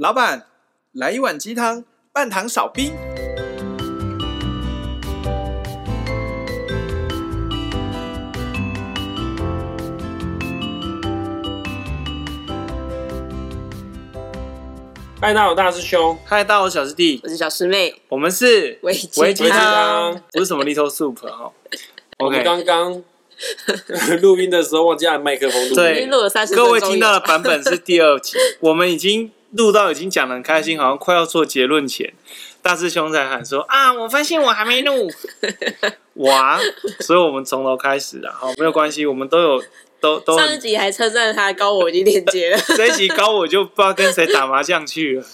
老板，来一碗鸡汤，半糖少冰。嗨，大家好，大师兄。嗨，大家好，小师弟。我是小师妹。我们是维维鸡汤，不是什么 Little Soup 哈。我们刚刚 录音的时候忘记按麦克风录，对，录了三十。各位听到的版本是第二集，我们已经录到已经讲的很开心，好像快要做结论前，大师兄才喊说啊，我发现我还没录，哇！所以我们从头开始了，好，没有关系，我们都有。都都上一集还称赞他高我已经连接了，这一集高我就不知道跟谁打麻将去了。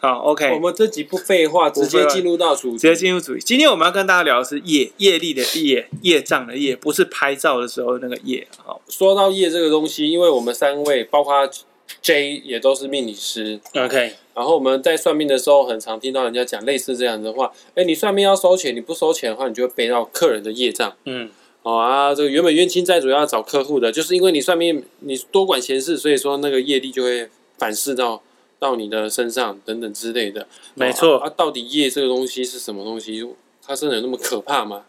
好，OK，我们这集不废话，直接进入到主题，直接进入主题。今天我们要跟大家聊的是业业力的业，业障的业，不是拍照的时候那个业。好，说到业这个东西，因为我们三位包括 J 也都是命理师，OK。然后我们在算命的时候，很常听到人家讲类似这样的话：哎，你算命要收钱，你不收钱的话，你就会背到客人的业障。嗯。哦啊，这个原本冤亲债主要找客户的，就是因为你算命你多管闲事，所以说那个业力就会反噬到到你的身上等等之类的。没错啊，到底业这个东西是什么东西？它真的有那么可怕吗？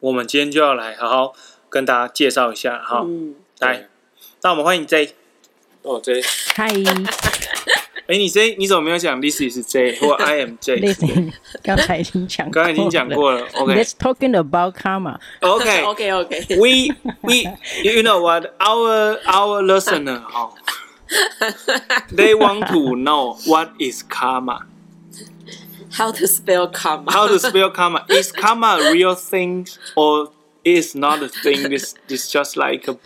我们今天就要来好好跟大家介绍一下哈。嗯，来，那我们欢迎 J。哦，J，嗨。哎，你 J 你怎么没有讲 This is J 或 I am J？刚才已经讲过，刚才已经讲过了。OK。Let's talking about karma. OK OK OK。We we you know what our our listener 哈，They want to know what is karma. How to spell karma? How to spell karma? Is karma a real thing or is not a thing? This is just like a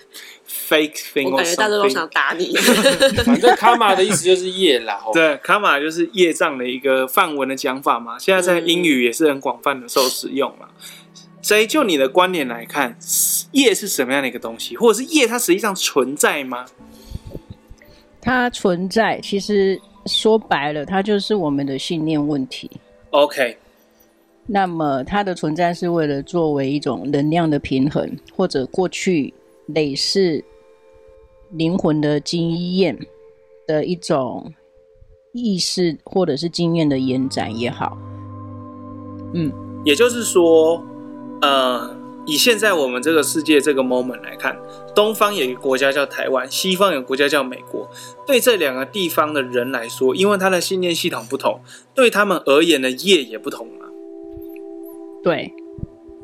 fake thing，我感觉大家都想打你。反正卡玛的意思就是业啦。对，卡玛就是业障的一个范文的讲法嘛。现在在英语也是很广泛的受使用嘛。所以就你的观点来看，业是什么样的一个东西，或者是业它实际上存在吗？它存在，其实说白了，它就是我们的信念问题。OK。那么它的存在是为了作为一种能量的平衡，或者过去。累世灵魂的经验的一种意识，或者是经验的延展也好，嗯，也就是说，呃，以现在我们这个世界这个 moment 来看，东方有一个国家叫台湾，西方有个国家叫美国。对这两个地方的人来说，因为他的信念系统不同，对他们而言的业也不同嘛。对。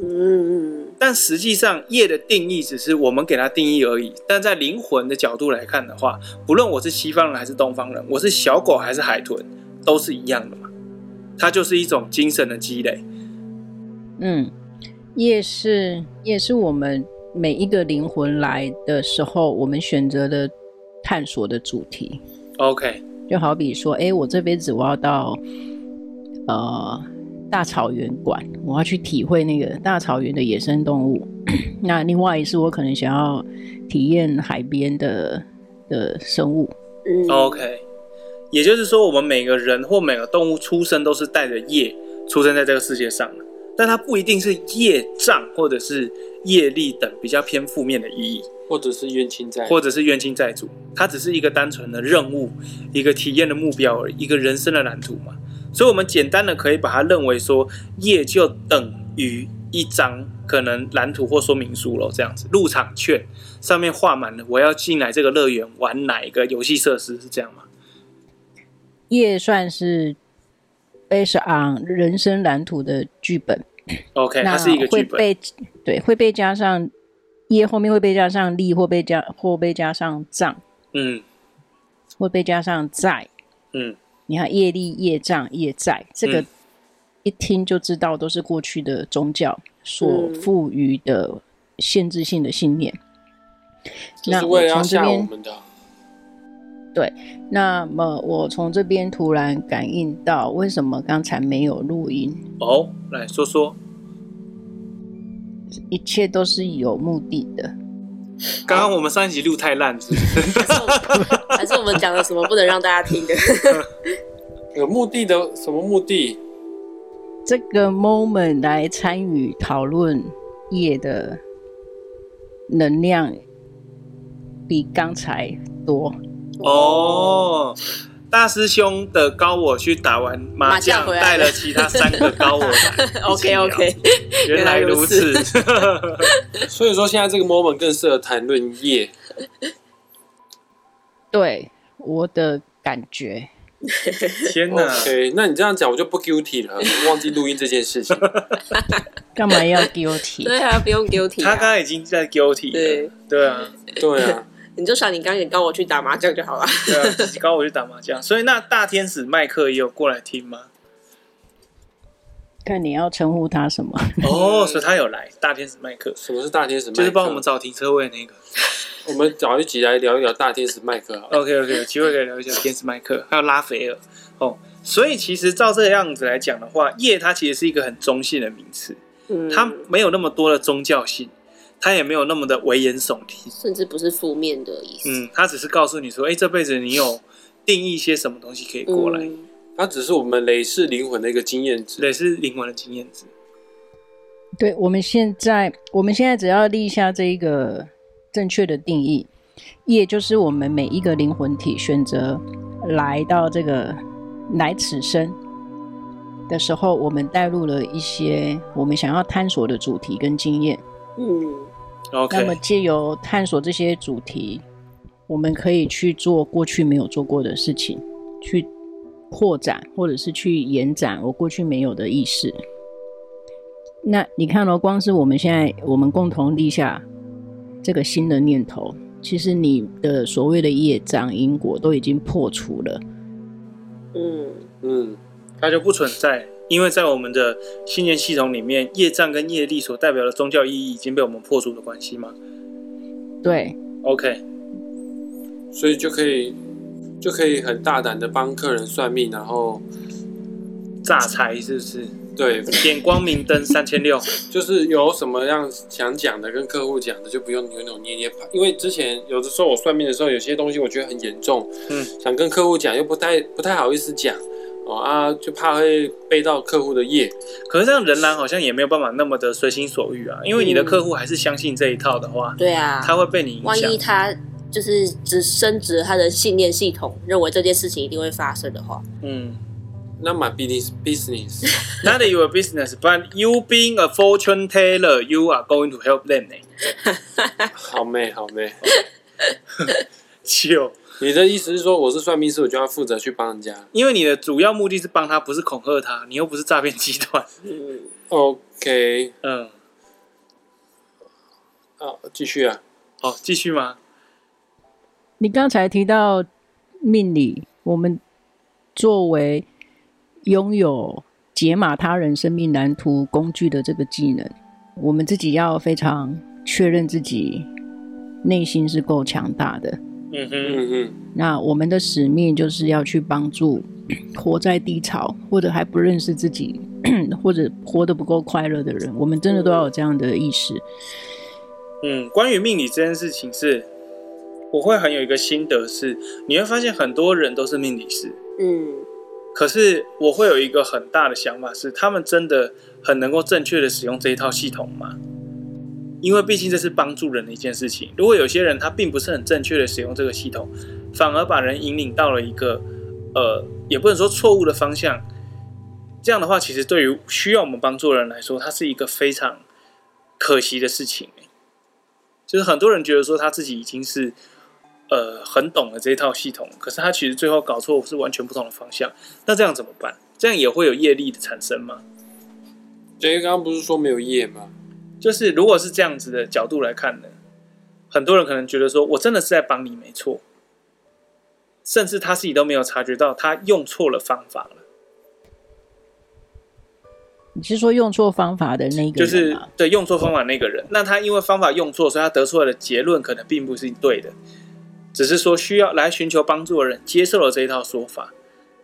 嗯，但实际上业的定义只是我们给它定义而已。但在灵魂的角度来看的话，不论我是西方人还是东方人，我是小狗还是海豚，都是一样的嘛。它就是一种精神的积累。嗯，业是业是我们每一个灵魂来的时候，我们选择的探索的主题。OK，就好比说，哎，我这辈子我要到，呃。大草原馆，我要去体会那个大草原的野生动物。那另外一次，我可能想要体验海边的的生物。嗯，OK，也就是说，我们每个人或每个动物出生都是带着业出生在这个世界上的，但它不一定是业障或者是业力等比较偏负面的意义，或者是冤亲债，或者是冤亲债主，它只是一个单纯的任务，一个体验的目标而已，一个人生的蓝图嘛。所以，我们简单的可以把它认为说，业就等于一张可能蓝图或说明书咯，这样子，入场券上面画满了，我要进来这个乐园玩哪一个游戏设施，是这样吗？业算是 based on 人生蓝图的剧本。OK，它是一个剧本。对，会被加上业后面会被加上利，或被加或被加上账，嗯，会被加上债，嗯。你看业力、业障、业债，这个一听就知道都是过去的宗教所赋予的限制性的信念。嗯、那我从这边，对，那么我从这边突然感应到，为什么刚才没有录音？哦，来说说，一切都是有目的的。刚刚我们上一集录太烂，是不是？还是我们 讲了什么不能让大家听的？有目的的什么目的？这个 moment 来参与讨论夜的能量比刚才多哦。大师兄的高我去打完麻将，带了其他三个高我来。OK OK，原来如此。所以说现在这个 moment 更适合谈论业。对我的感觉。天哪！OK，那你这样讲我就不 guilty 了，我忘记录音这件事情。干嘛要 guilty？对啊，不用 guilty 啊。他刚刚已经在 guilty 了。对对啊，对啊。你就想你刚也跟我去打麻将就好了。对啊，自己跟我去打麻将。所以那大天使麦克也有过来听吗？看你要称呼他什么？哦，所以他有来。大天使麦克，什么是大天使麦克？就是帮我们找停车位那个。我们找一集来聊一聊大天使麦克好。OK OK，有机会可以聊一下天使麦克，还有拉斐尔哦。所以其实照这个样子来讲的话，夜它其实是一个很中性的名词，嗯，它没有那么多的宗教性，它也没有那么的危言耸听，甚至不是负面的意思。嗯，它只是告诉你说，哎、欸，这辈子你有定义一些什么东西可以过来，嗯、它只是我们累世灵魂的一个经验值，累世灵魂的经验值。对，我们现在，我们现在只要立下这一个。正确的定义，业就是我们每一个灵魂体选择来到这个来此生的时候，我们带入了一些我们想要探索的主题跟经验。嗯，OK。那么借由探索这些主题，我们可以去做过去没有做过的事情，去扩展或者是去延展我过去没有的意识。那你看哦，光是我们现在我们共同立下。这个新的念头，其实你的所谓的业障因果都已经破除了。嗯嗯，它就不存在，因为在我们的信念系统里面，业障跟业力所代表的宗教意义已经被我们破除的关系吗？对，OK，所以就可以就可以很大胆的帮客人算命，然后诈财，是不是？对，点光明灯三千六，就是有什么样想讲的，跟客户讲的，就不用扭扭捏捏。因为之前有的时候我算命的时候，有些东西我觉得很严重，嗯，想跟客户讲，又不太不太好意思讲，哦啊，就怕会背到客户的业。可是这样仍然好像也没有办法那么的随心所欲啊，因为你的客户还是相信这一套的话，对啊，他会被你影响。万一他就是只升值他的信念系统，认为这件事情一定会发生的话，嗯。Not my business, business. Not your business, but you being a fortune teller, you are going to help them. 好妹，好妹。就你的意思是说，我是算命师，我就要负责去帮人家？因为你的主要目的是帮他，不是恐吓他。你又不是诈骗集团。嗯，OK，嗯。好，继续啊。好，继续吗？你刚才提到命理，我们作为。拥有解码他人生命蓝图工具的这个技能，我们自己要非常确认自己内心是够强大的。嗯哼嗯哼。那我们的使命就是要去帮助活在低潮或者还不认识自己 或者活得不够快乐的人。我们真的都要有这样的意识。嗯，关于命理这件事情是，我会很有一个心得是，你会发现很多人都是命理师。嗯。可是我会有一个很大的想法是，他们真的很能够正确的使用这一套系统吗？因为毕竟这是帮助人的一件事情。如果有些人他并不是很正确的使用这个系统，反而把人引领到了一个呃，也不能说错误的方向，这样的话，其实对于需要我们帮助的人来说，它是一个非常可惜的事情。就是很多人觉得说他自己已经是。呃，很懂了这一套系统，可是他其实最后搞错是完全不同的方向。那这样怎么办？这样也会有业力的产生吗？因为刚刚不是说没有业吗？就是如果是这样子的角度来看呢，很多人可能觉得说我真的是在帮你没错，甚至他自己都没有察觉到他用错了方法了。你是说用错方法的那个人？就是对用错方法那个人，那他因为方法用错，所以他得出来的结论可能并不是对的。只是说需要来寻求帮助的人接受了这一套说法，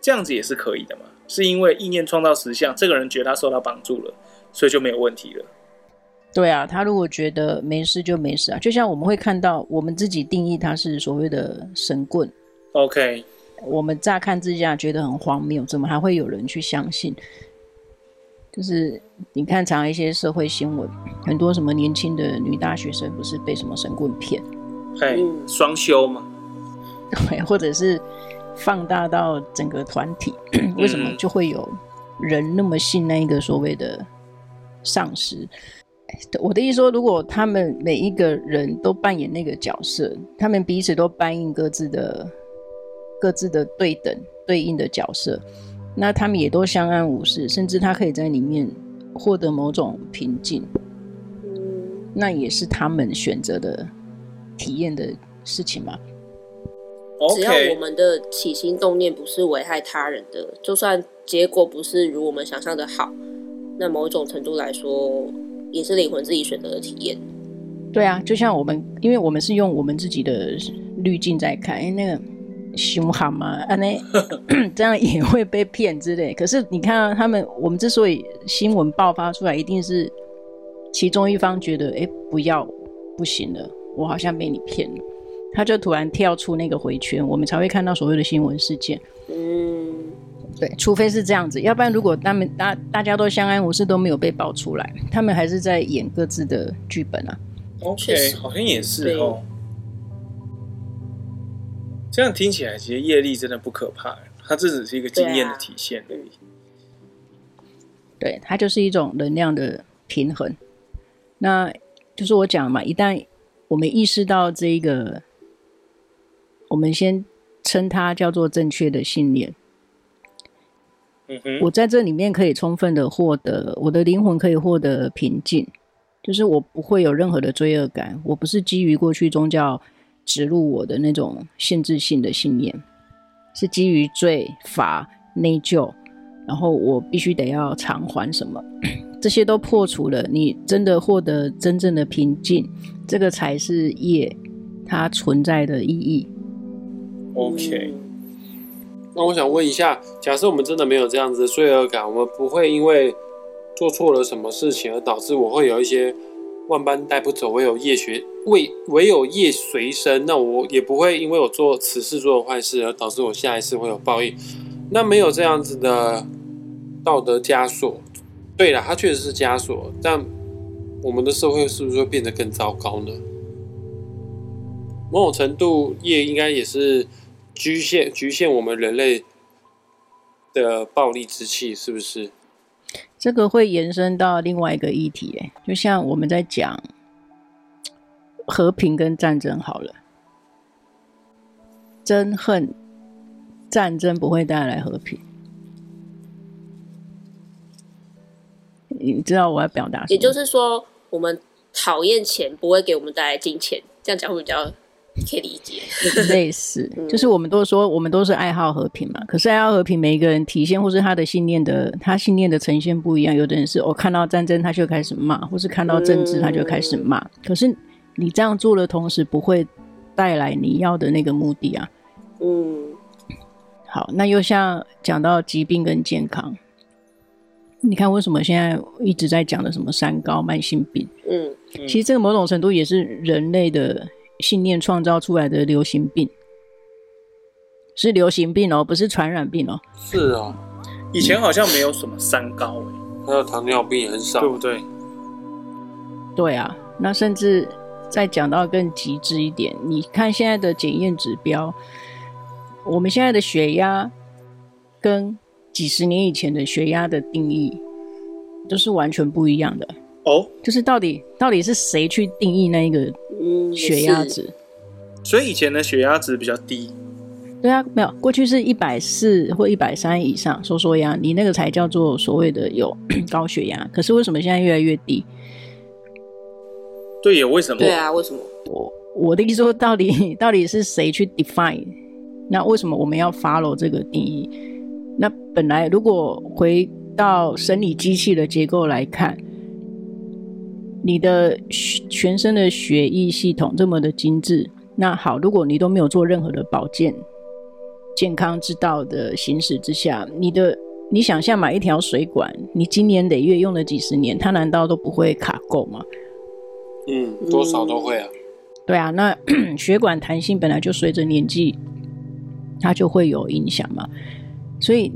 这样子也是可以的嘛？是因为意念创造实相，这个人觉得他受到帮助了，所以就没有问题了。对啊，他如果觉得没事就没事啊。就像我们会看到，我们自己定义他是所谓的神棍。OK，我们乍看之下觉得很荒谬，怎么还会有人去相信？就是你看，常一些社会新闻，很多什么年轻的女大学生不是被什么神棍骗？哎，双休嘛，对，或者是放大到整个团体，为什么就会有人那么信那一个所谓的上司？我的意思说，如果他们每一个人都扮演那个角色，他们彼此都扮演各自的各自的对等对应的角色，那他们也都相安无事，甚至他可以在里面获得某种平静，那也是他们选择的体验的事情嘛。只要我们的起心动念不是危害他人的，就算结果不是如我们想象的好，那某种程度来说，也是灵魂自己选择的体验。对啊，就像我们，因为我们是用我们自己的滤镜在看，哎，那个凶悍嘛，啊，那 这样也会被骗之类。可是你看啊，他们，我们之所以新闻爆发出来，一定是其中一方觉得，哎，不要，不行了，我好像被你骗了。他就突然跳出那个回圈，我们才会看到所谓的新闻事件。嗯，对，除非是这样子，要不然如果他们大大家都相安无事，都没有被爆出来，他们还是在演各自的剧本啊。OK，好像也是哦。这样听起来，其实业力真的不可怕，它这只是一个经验的体现而已。对，它就是一种能量的平衡。那就是我讲嘛，一旦我们意识到这一个。我们先称它叫做正确的信念。嗯哼，我在这里面可以充分的获得我的灵魂可以获得平静，就是我不会有任何的罪恶感。我不是基于过去宗教植入我的那种限制性的信念，是基于罪罚内疚，然后我必须得要偿还什么，这些都破除了。你真的获得真正的平静，这个才是业它存在的意义。OK，那我想问一下，假设我们真的没有这样子的罪恶感，我们不会因为做错了什么事情而导致我会有一些万般带不走，唯有业学唯唯有业随身。那我也不会因为我做此事做的坏事而导致我下一次会有报应。那没有这样子的道德枷锁，对了，它确实是枷锁，但我们的社会是不是会变得更糟糕呢？某种程度，业应该也是。局限局限我们人类的暴力之气，是不是？这个会延伸到另外一个议题，哎，就像我们在讲和平跟战争好了，憎恨战争不会带来和平。你知道我要表达什么？也就是说，我们讨厌钱不会给我们带来金钱，这样讲会比较。可以理解，类似，就是我们都说我们都是爱好和平嘛。可是爱好和平，每一个人体现或是他的信念的，他信念的呈现不一样。有的人是我、哦、看到战争他就开始骂，或是看到政治他就开始骂。可是你这样做的同时，不会带来你要的那个目的啊。嗯，好，那又像讲到疾病跟健康，你看为什么现在一直在讲的什么三高、慢性病？嗯，其实这个某种程度也是人类的。信念创造出来的流行病，是流行病哦，不是传染病哦。是啊，以前好像没有什么三高，还有糖尿病也很少，对不对？对啊，那甚至再讲到更极致一点，你看现在的检验指标，我们现在的血压跟几十年以前的血压的定义都是完全不一样的。哦，就是到底到底是谁去定义那一个血压值？所以以前的血压值比较低。对啊，没有，过去是一百四或一百三以上，收缩压，你那个才叫做所谓的有 高血压。可是为什么现在越来越低？对呀，为什么？对啊，为什么？我我的意思说，到底 到底是谁去 define？那为什么我们要 follow 这个定义？那本来如果回到生理机器的结构来看。你的全身的血液系统这么的精致，那好，如果你都没有做任何的保健、健康之道的行驶之下，你的你想象买一条水管，你今年累月用了几十年，它难道都不会卡垢吗？嗯，多少都会啊。嗯、对啊，那血管弹性本来就随着年纪，它就会有影响嘛，所以。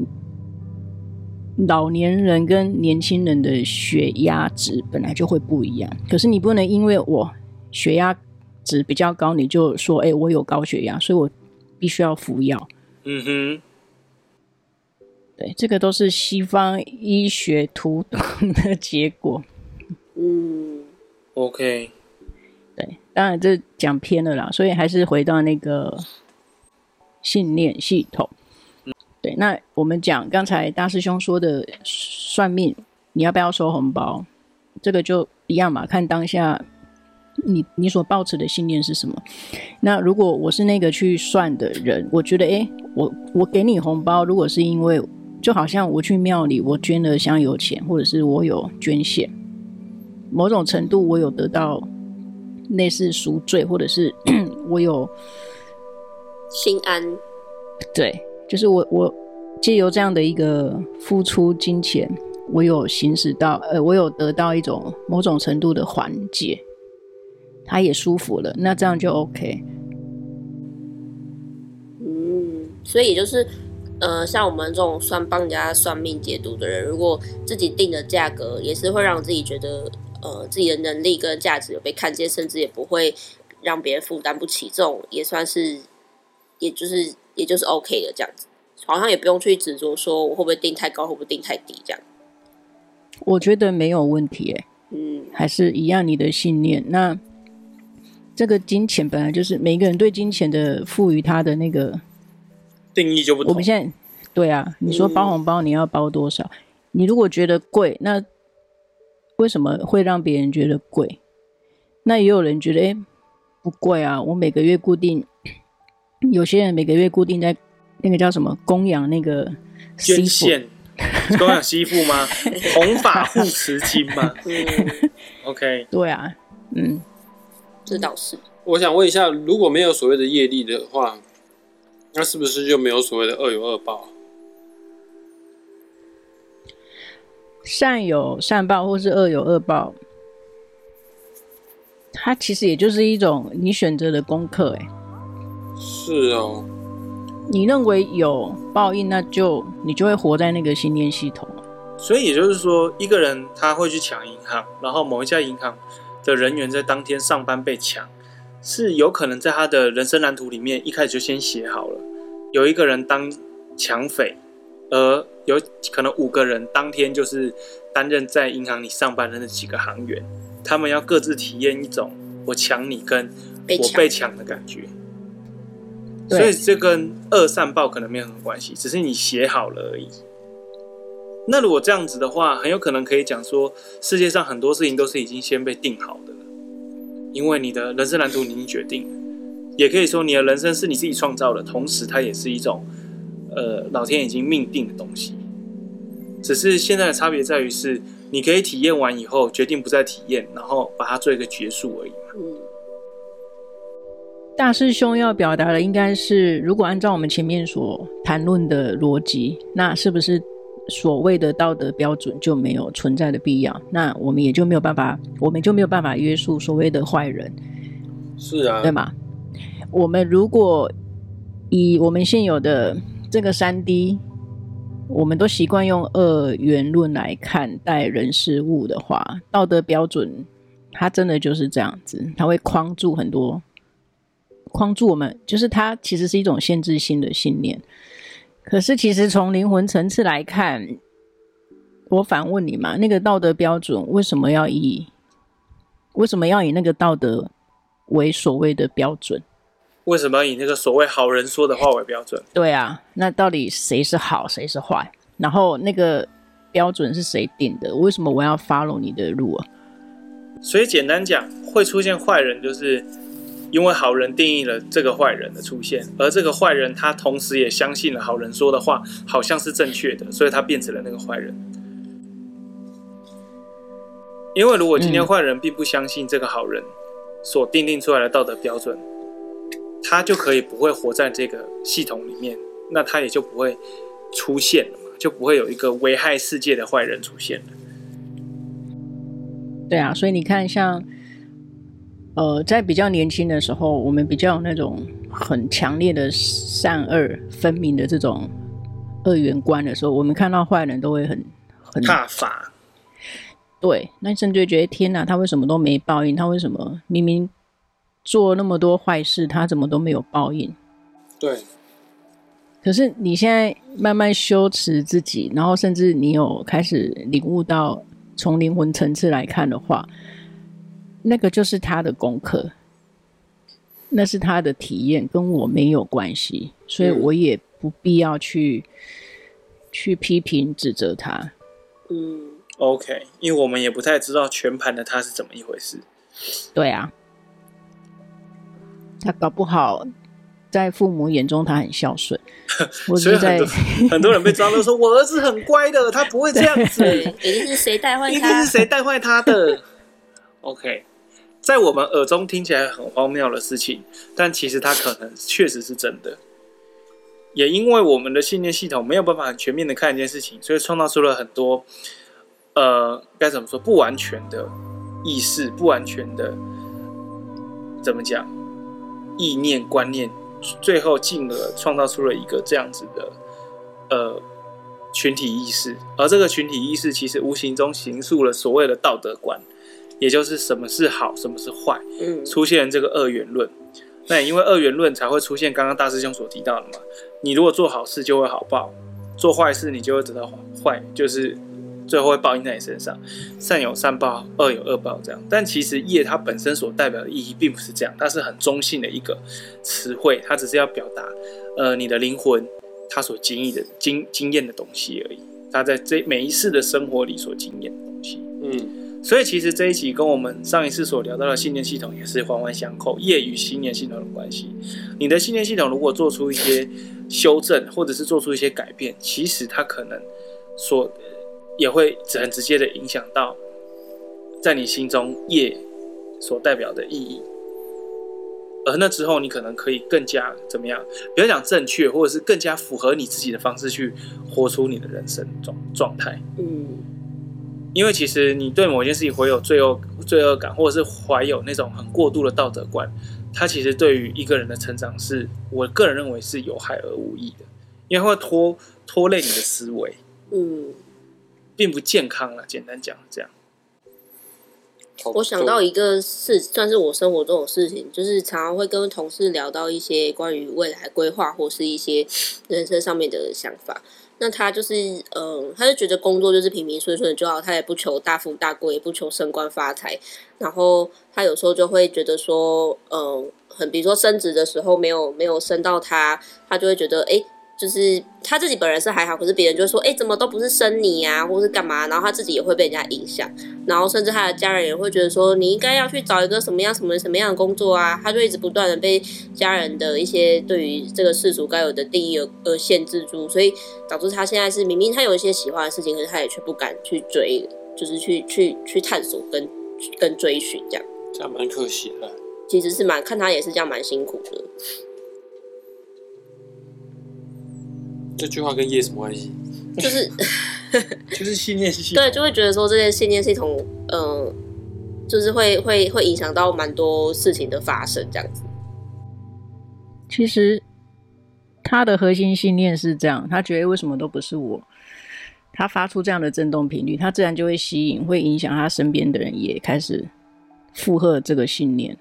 老年人跟年轻人的血压值本来就会不一样，可是你不能因为我血压值比较高，你就说，哎、欸，我有高血压，所以我必须要服药。嗯哼，对，这个都是西方医学图懂的结果。嗯，OK，对，当然这讲偏了啦，所以还是回到那个信念系统。嗯、对，那我们讲刚才大师兄说的算命，你要不要收红包？这个就一样嘛，看当下你你所抱持的信念是什么。那如果我是那个去算的人，我觉得，诶，我我给你红包，如果是因为就好像我去庙里，我捐了香油钱，或者是我有捐献。某种程度，我有得到类似赎罪，或者是 我有心安。对，就是我我借由这样的一个付出金钱，我有行使到，呃，我有得到一种某种程度的缓解，他也舒服了，那这样就 OK。嗯，所以也就是，呃，像我们这种算帮人家算命解读的人，如果自己定的价格，也是会让自己觉得。呃，自己的能力跟价值有被看见，甚至也不会让别人负担不起，这种也算是，也就是也就是 OK 的这样子，好像也不用去执着说我会不会定太高，会不会定太低这样。我觉得没有问题，哎，嗯，还是一样你的信念。那这个金钱本来就是每个人对金钱的赋予它的那个定义就不同。我们现在对啊，你说包红包你要包多少？嗯，你如果觉得贵，那为什么会让别人觉得贵？那也有人觉得，哎，不贵啊！我每个月固定，有些人每个月固定在那个叫什么供养那个捐献，供养媳妇吗？弘法护持金吗？嗯，OK，对啊，嗯，这倒是。我想问一下，如果没有所谓的业力的话，那是不是就没有所谓的恶有恶报？善有善报，或是恶有恶报，它其实也就是一种你选择的功课。哎，是哦。你认为有报应，那就你就会活在那个信念系统。所以也就是说，一个人他会去抢银行，然后某一家银行的人员在当天上班被抢，是有可能在他的人生蓝图里面一开始就先写好了，有一个人当抢匪。而有可能五个人当天就是担任在银行里上班的那几个行员，他们要各自体验一种我抢你跟我被抢的感觉，所以这跟恶善报可能没有什么关系，只是你写好了而已。那如果这样子的话，很有可能可以讲说，世界上很多事情都是已经先被定好的了，因为你的人生蓝图你已经决定了，也可以说你的人生是你自己创造的，同时它也是一种。呃，老天已经命定的东西，只是现在的差别在于是，你可以体验完以后决定不再体验，然后把它做一个结束而已嘛。嗯。大师兄要表达的应该是，如果按照我们前面所谈论的逻辑，那是不是所谓的道德标准就没有存在的必要？那我们也就没有办法，我们就没有办法约束所谓的坏人。是啊，对吗？我们如果以我们现有的。这个三 D，我们都习惯用二元论来看待人事物的话，道德标准它真的就是这样子，它会框住很多，框住我们，就是它其实是一种限制性的信念。可是其实从灵魂层次来看，我反问你嘛，那个道德标准为什么要以为什么要以那个道德为所谓的标准？为什么要以那个所谓好人说的话为标准？对啊，那到底谁是好，谁是坏？然后那个标准是谁定的？为什么我要 follow 你的路啊？所以简单讲，会出现坏人，就是因为好人定义了这个坏人的出现，而这个坏人他同时也相信了好人说的话好像是正确的，所以他变成了那个坏人。因为如果今天坏人并不相信这个好人所定定出来的道德标准。他就可以不会活在这个系统里面，那他也就不会出现了嘛，就不会有一个危害世界的坏人出现了。对啊，所以你看像，呃，在比较年轻的时候，我们比较有那种很强烈的善恶分明的这种二元观的时候，我们看到坏人都会很很怕法。对，那甚至觉得天哪，他为什么都没报应？他为什么明明？做那么多坏事，他怎么都没有报应？对，可是你现在慢慢修持自己，然后甚至你有开始领悟到，从灵魂层次来看的话，那个就是他的功课，那是他的体验，跟我没有关系，所以我也不必要去、嗯、去批评指责他。嗯，OK，因为我们也不太知道全盘的他是怎么一回事。对啊，他搞不好。在父母眼中，他很孝顺。所以很多很多人被抓到说，我儿子很乖的，他不会这样子。一定是谁带坏他？一定是谁带坏他的？OK，在我们耳中听起来很荒谬的事情，但其实它可能确实是真的。也因为我们的信念系统没有办法很全面的看一件事情，所以创造出了很多呃，该怎么说，不完全的意识，不完全的怎么讲，意念观念。最后，进而创造出了一个这样子的呃群体意识，而这个群体意识其实无形中形塑了所谓的道德观，也就是什么是好，什么是坏，嗯，出现这个二元论。那也因为二元论才会出现刚刚大师兄所提到的嘛，你如果做好事就会好报，做坏事你就会得到坏，就是。最后会报应在你身上，善有善报，恶有恶报，这样。但其实业它本身所代表的意义并不是这样，它是很中性的一个词汇，它只是要表达，呃，你的灵魂它所经历的经经验的东西而已。它在这每一世的生活里所经验的东西。嗯，所以其实这一集跟我们上一次所聊到的信念系统也是环环相扣，业与信念系统的关系。你的信念系统如果做出一些修正，或者是做出一些改变，其实它可能所。也会很直接的影响到，在你心中业所代表的意义，而那之后你可能可以更加怎么样？不要讲正确，或者是更加符合你自己的方式去活出你的人生状状态。嗯，因为其实你对某件事情怀有罪恶罪恶感，或者是怀有那种很过度的道德观，它其实对于一个人的成长是，我个人认为是有害而无益的，因为会拖拖累你的思维。嗯。并不健康了，简单讲这样。我想到一个事，算是我生活中的事情，就是常常会跟同事聊到一些关于未来规划或是一些人生上面的想法。那他就是，嗯，他就觉得工作就是平平顺顺就好，他也不求大富大贵，也不求升官发财。然后他有时候就会觉得说，嗯，很比如说升职的时候没有没有升到他，他就会觉得，哎。就是他自己本人是还好，可是别人就说，哎、欸，怎么都不是生你呀、啊，或是干嘛？然后他自己也会被人家影响，然后甚至他的家人也会觉得说，你应该要去找一个什么样、什么什么样的工作啊？他就一直不断的被家人的一些对于这个世俗该有的定义而而限制住，所以导致他现在是明明他有一些喜欢的事情，可是他也却不敢去追，就是去去去探索跟跟追寻这样。这样蛮可惜的。其实是蛮看他也是这样蛮辛苦的。这句话跟业什么关系？就是 就是信念系统，对，就会觉得说这些信念系统，嗯、呃，就是会会会影响到蛮多事情的发生，这样子。其实他的核心信念是这样，他觉得为什么都不是我，他发出这样的震动频率，他自然就会吸引，会影响他身边的人也开始附和这个信念。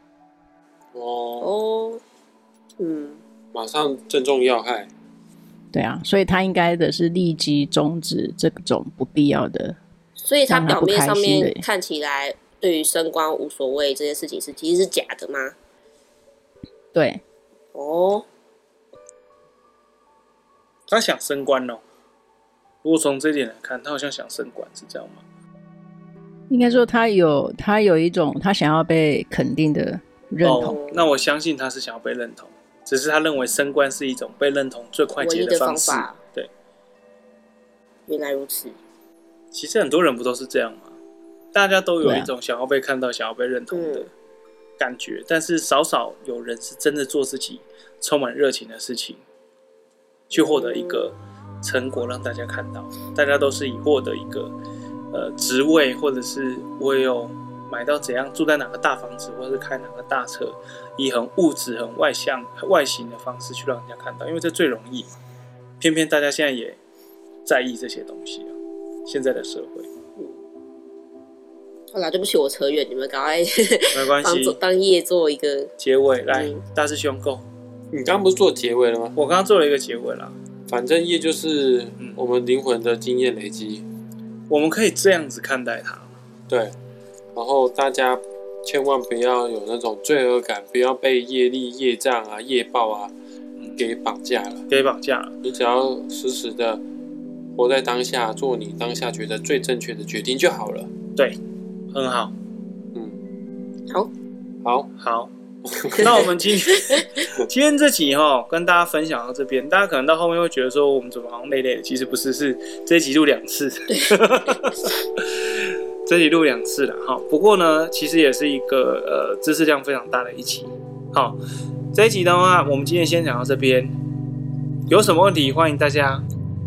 哦哦，嗯，马上正中要害。对啊，所以他应该的是立即终止这种不必要的，所以他表面上面看起来对于升官无所谓这件事情是其实是假的吗？对，哦，他想升官哦。如果从这点来看，他好像想升官，是这样吗？应该说他有他有一种他想要被肯定的认同。哦，那我相信他是想要被认同。只是他认为升官是一种被认同最快捷的方式。方法。对，原来如此。其实很多人不都是这样吗？大家都有一种想要被看到、想要被认同的感觉，但是少少有人是真的做自己充满热情的事情，去获得一个成果让大家看到。大家都是以获得一个呃职位，或者是我有买到怎样住在哪个大房子，或者是开哪个大车。以很物质、很外向、外形的方式去让人家看到，因为这最容易。偏偏大家现在也在意这些东西啊，现在的社会。好啦，对不起，我扯远，你们赶快。没关系，当业做一个结尾。来，大师兄，够。你刚刚不是做结尾了吗？我刚刚做了一个结尾了。反正业就是我们灵魂的经验累积，我们可以这样子看待它。对，然后大家千万不要有那种罪恶感，不要被业力、业障啊、业报啊给绑架了。给绑架了，你只要时时的活在当下，做你当下觉得最正确的决定就好了。对，很好。嗯，好，好，好。那我们今天 今天这集哈，跟大家分享到这边，大家可能到后面会觉得说，我们怎么好像累累的？其实不是，是这一集录两次，这一集录两次了哈。不过呢，其实也是一个呃知识量非常大的一期。好，这一集的话，我们今天先讲到这边。有什么问题，欢迎大家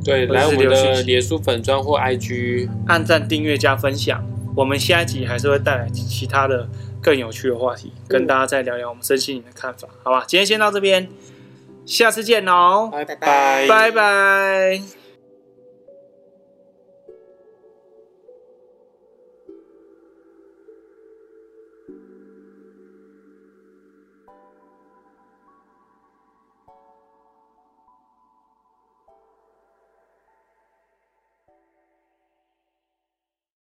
对来我们的脸书粉专或 IG 按赞、订阅、加分享。我们下一集还是会带来其他的。更有趣的话题，跟大家再聊聊我们身心灵的看法，好吧？今天先到这边，下次见哦，拜拜，拜拜。